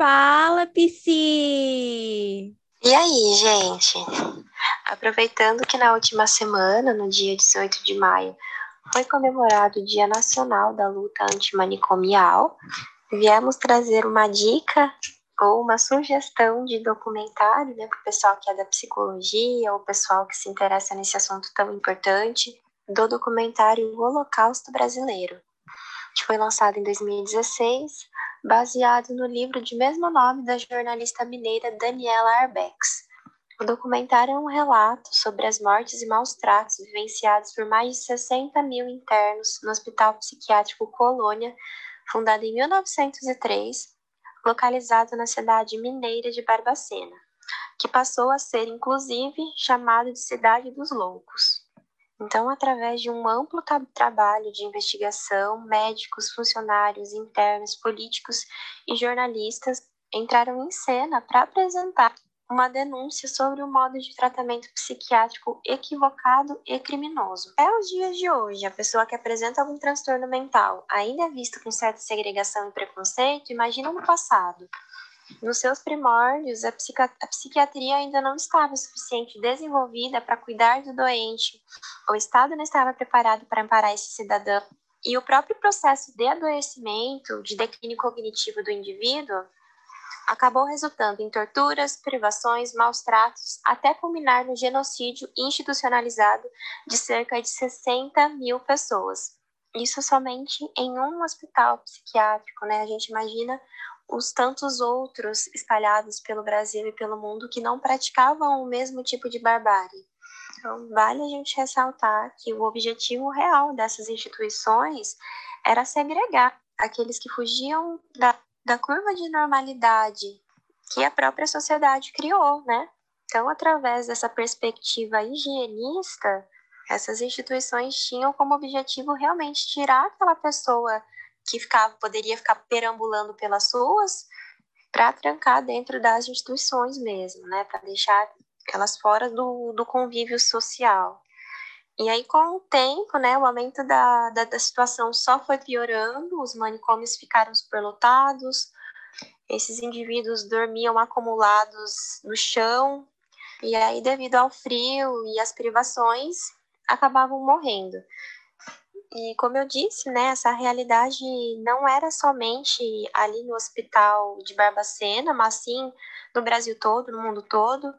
Fala, Psi! E aí, gente? Aproveitando que na última semana, no dia 18 de maio, foi comemorado o Dia Nacional da Luta Antimanicomial, viemos trazer uma dica ou uma sugestão de documentário né, para o pessoal que é da psicologia ou o pessoal que se interessa nesse assunto tão importante, do documentário O Holocausto Brasileiro, que foi lançado em 2016, baseado no livro de mesmo nome da jornalista mineira Daniela Arbex. O documentário é um relato sobre as mortes e maus tratos vivenciados por mais de 60 mil internos no Hospital Psiquiátrico Colônia, fundado em 1903, localizado na cidade mineira de Barbacena, que passou a ser, inclusive, chamado de Cidade dos Loucos. Então, através de um amplo trabalho de investigação, médicos, funcionários, internos, políticos e jornalistas entraram em cena para apresentar uma denúncia sobre o modo de tratamento psiquiátrico equivocado e criminoso. É os dias de hoje, a pessoa que apresenta algum transtorno mental ainda é vista com certa segregação e preconceito, imagina no passado. Nos seus primórdios, a, a psiquiatria ainda não estava suficiente desenvolvida para cuidar do doente, o Estado não estava preparado para amparar esse cidadão, e o próprio processo de adoecimento, de declínio cognitivo do indivíduo, acabou resultando em torturas, privações, maus tratos, até culminar no genocídio institucionalizado de cerca de 60 mil pessoas. Isso somente em um hospital psiquiátrico, né? A gente imagina os tantos outros espalhados pelo Brasil e pelo mundo que não praticavam o mesmo tipo de barbárie. Então, vale a gente ressaltar que o objetivo real dessas instituições era segregar aqueles que fugiam da, da curva de normalidade que a própria sociedade criou, né? Então, através dessa perspectiva higienista, essas instituições tinham como objetivo realmente tirar aquela pessoa que ficava, poderia ficar perambulando pelas ruas para trancar dentro das instituições mesmo, né? Para deixar elas fora do, do convívio social. E aí, com o tempo, né, o aumento da, da, da situação só foi piorando, os manicômios ficaram superlotados, esses indivíduos dormiam acumulados no chão, e aí, devido ao frio e às privações, acabavam morrendo. E como eu disse, né, essa realidade não era somente ali no hospital de Barbacena, mas sim no Brasil todo, no mundo todo.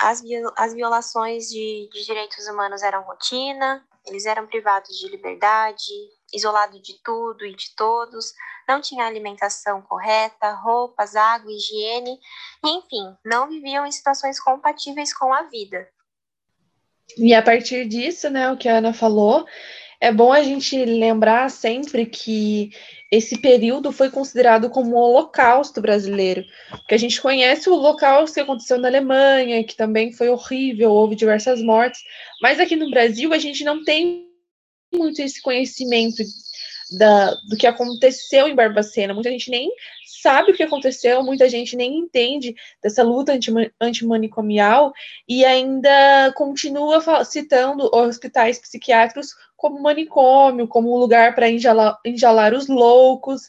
As, as violações de, de direitos humanos eram rotina, eles eram privados de liberdade, isolados de tudo e de todos, não tinha alimentação correta, roupas, água, higiene, enfim, não viviam em situações compatíveis com a vida. E a partir disso, né, o que a Ana falou, é bom a gente lembrar sempre que esse período foi considerado como o Holocausto brasileiro, porque a gente conhece o Holocausto que aconteceu na Alemanha, que também foi horrível, houve diversas mortes, mas aqui no Brasil a gente não tem muito esse conhecimento da, do que aconteceu em Barbacena. Muita gente nem sabe o que aconteceu, muita gente nem entende dessa luta antimanicomial e ainda continua citando hospitais psiquiátricos como manicômio, como um lugar para enjalar, enjalar os loucos.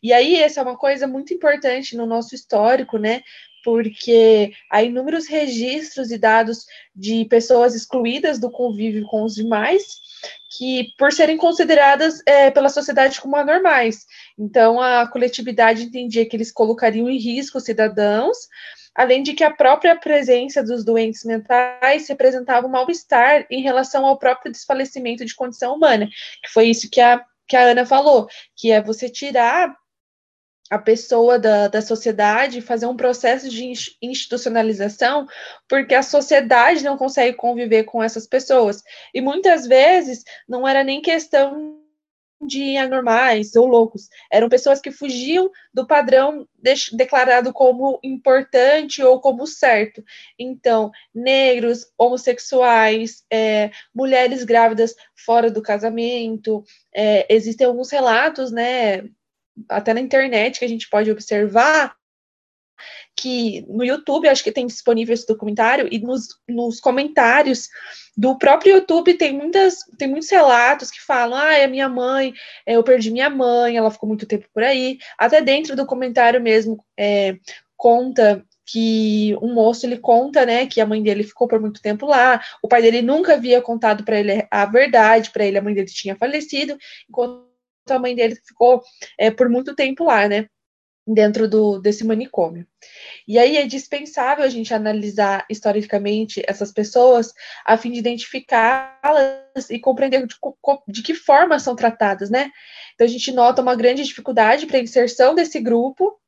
E aí, essa é uma coisa muito importante no nosso histórico, né? porque há inúmeros registros e dados de pessoas excluídas do convívio com os demais, que por serem consideradas é, pela sociedade como anormais. Então, a coletividade entendia que eles colocariam em risco os cidadãos, além de que a própria presença dos doentes mentais representava um mal-estar em relação ao próprio desfalecimento de condição humana, que foi isso que a, que a Ana falou, que é você tirar a pessoa da, da sociedade fazer um processo de institucionalização, porque a sociedade não consegue conviver com essas pessoas. E muitas vezes não era nem questão de anormais ou loucos, eram pessoas que fugiam do padrão de, declarado como importante ou como certo. Então, negros, homossexuais, é, mulheres grávidas fora do casamento, é, existem alguns relatos, né, até na internet que a gente pode observar que no YouTube, acho que tem disponível esse documentário, e nos, nos comentários do próprio YouTube tem, muitas, tem muitos relatos que falam: ah, é minha mãe, é, eu perdi minha mãe, ela ficou muito tempo por aí. Até dentro do comentário mesmo é, conta que um moço ele conta, né, que a mãe dele ficou por muito tempo lá, o pai dele nunca havia contado para ele a verdade, para ele a mãe dele tinha falecido, enquanto a mãe dele ficou é, por muito tempo lá, né, dentro do, desse manicômio. E aí é dispensável a gente analisar historicamente essas pessoas a fim de identificá-las e compreender de, de, que forma são tratadas, né? Então a gente nota uma grande dificuldade para a inserção desse grupo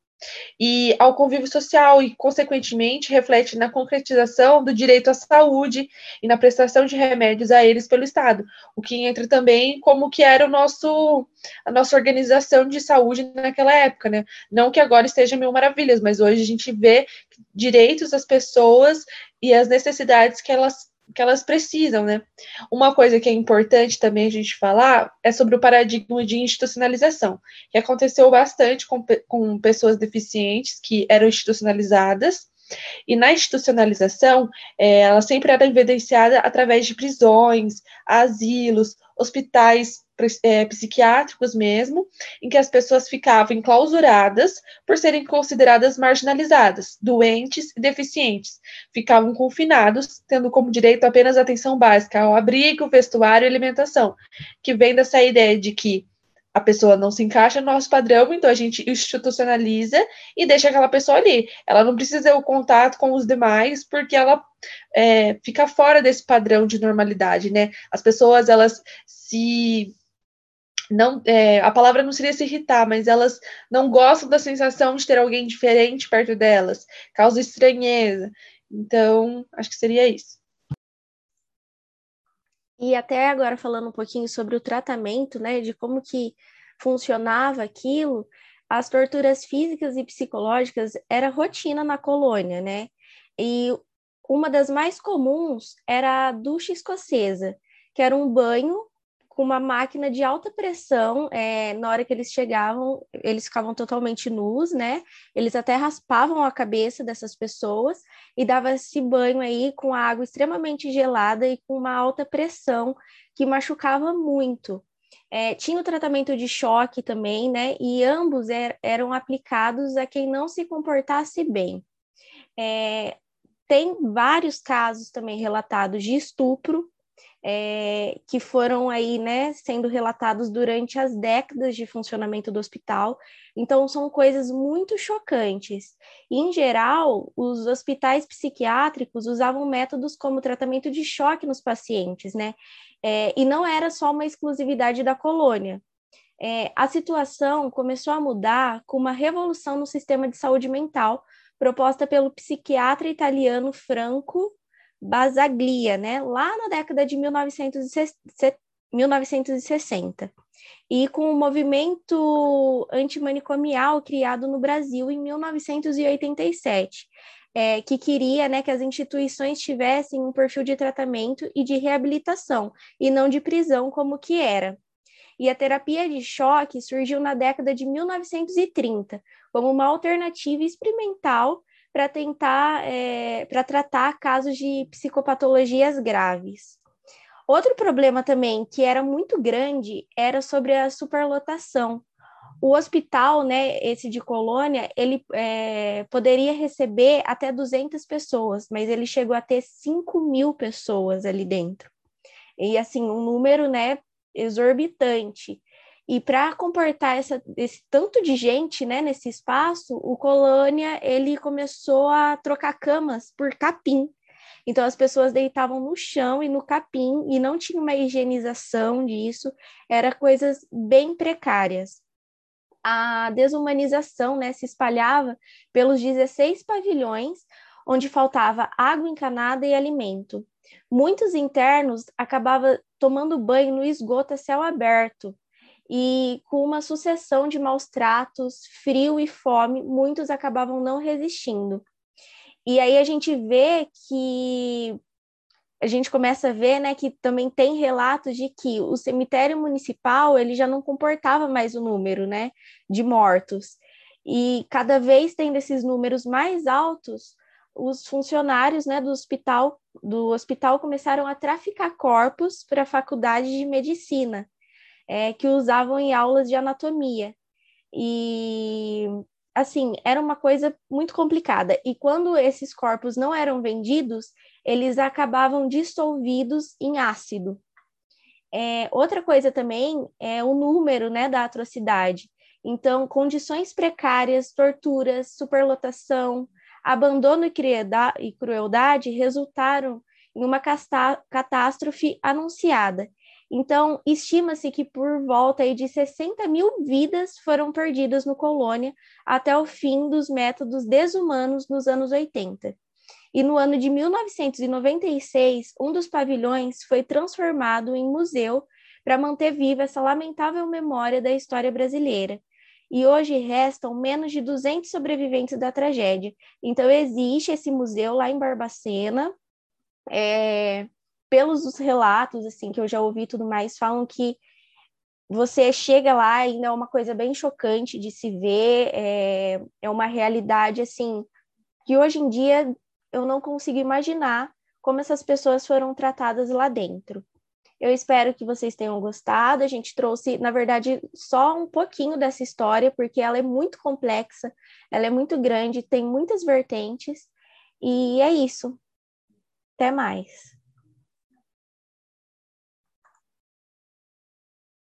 e ao convívio social e, consequentemente, reflete na concretização do direito à saúde e na prestação de remédios a eles pelo Estado, o que entra também como que era o nosso a nossa organização de saúde naquela época, né? Não que agora esteja mil maravilhas, mas hoje a gente vê direitos das pessoas e as necessidades que elas que elas precisam, né? Uma coisa que é importante também a gente falar é sobre o paradigma de institucionalização, que aconteceu bastante com, com pessoas deficientes que eram institucionalizadas, e na institucionalização, é, ela sempre era evidenciada através de prisões, asilos, hospitais é, psiquiátricos mesmo, em que as pessoas ficavam enclausuradas por serem consideradas marginalizadas, doentes e deficientes. Ficavam confinados, tendo como direito apenas atenção básica ao abrigo, vestuário e alimentação, que vem dessa ideia de que a pessoa não se encaixa no nosso padrão, então a gente institucionaliza e deixa aquela pessoa ali. Ela não precisa ter o contato com os demais, porque ela é, fica fora desse padrão de normalidade, né? As pessoas, elas se não, é, a palavra não seria se irritar, mas elas não gostam da sensação de ter alguém diferente perto delas, causa estranheza. Então, acho que seria isso. E até agora falando um pouquinho sobre o tratamento, né, de como que funcionava aquilo, as torturas físicas e psicológicas era rotina na colônia, né? E uma das mais comuns era a ducha escocesa, que era um banho com uma máquina de alta pressão. É, na hora que eles chegavam, eles ficavam totalmente nus, né? Eles até raspavam a cabeça dessas pessoas e dava esse banho aí com água extremamente gelada e com uma alta pressão que machucava muito. É, tinha o tratamento de choque também, né? E ambos er eram aplicados a quem não se comportasse bem. É, tem vários casos também relatados de estupro é, que foram aí, né, sendo relatados durante as décadas de funcionamento do hospital. Então, são coisas muito chocantes. Em geral, os hospitais psiquiátricos usavam métodos como tratamento de choque nos pacientes, né? É, e não era só uma exclusividade da colônia. É, a situação começou a mudar com uma revolução no sistema de saúde mental proposta pelo psiquiatra italiano Franco Basaglia, né, lá na década de 1960, e com o movimento antimanicomial criado no Brasil em 1987, é, que queria né, que as instituições tivessem um perfil de tratamento e de reabilitação, e não de prisão como que era. E a terapia de choque surgiu na década de 1930 como uma alternativa experimental para tentar, é, para tratar casos de psicopatologias graves. Outro problema também que era muito grande era sobre a superlotação. O hospital, né, esse de Colônia, ele é, poderia receber até 200 pessoas, mas ele chegou a ter 5 mil pessoas ali dentro. E, assim, um número, né, exorbitante. E para comportar essa, esse tanto de gente né, nesse espaço, o Colônia ele começou a trocar camas por capim. Então as pessoas deitavam no chão e no capim e não tinha uma higienização disso, era coisas bem precárias. A desumanização né, se espalhava pelos 16 pavilhões, onde faltava água encanada e alimento. Muitos internos acabavam tomando banho no esgoto a céu aberto, e com uma sucessão de maus tratos, frio e fome, muitos acabavam não resistindo. E aí a gente vê que a gente começa a ver, né, que também tem relatos de que o cemitério municipal ele já não comportava mais o número, né, de mortos. E cada vez tendo esses números mais altos, os funcionários né, do hospital do hospital começaram a traficar corpos para a faculdade de medicina, é, que usavam em aulas de anatomia. E assim, era uma coisa muito complicada. E quando esses corpos não eram vendidos, eles acabavam dissolvidos em ácido. É, outra coisa também é o número né, da atrocidade. Então, condições precárias, torturas, superlotação, abandono e crueldade resultaram em uma catástrofe anunciada. Então, estima-se que por volta de 60 mil vidas foram perdidas no colônia até o fim dos métodos desumanos nos anos 80. E no ano de 1996, um dos pavilhões foi transformado em museu para manter viva essa lamentável memória da história brasileira e hoje restam menos de 200 sobreviventes da tragédia. Então, existe esse museu lá em Barbacena. É, pelos relatos assim que eu já ouvi tudo mais, falam que você chega lá ainda é uma coisa bem chocante de se ver, é, é uma realidade assim que hoje em dia eu não consigo imaginar como essas pessoas foram tratadas lá dentro. Eu espero que vocês tenham gostado. A gente trouxe, na verdade, só um pouquinho dessa história, porque ela é muito complexa, ela é muito grande, tem muitas vertentes. E é isso. Até mais.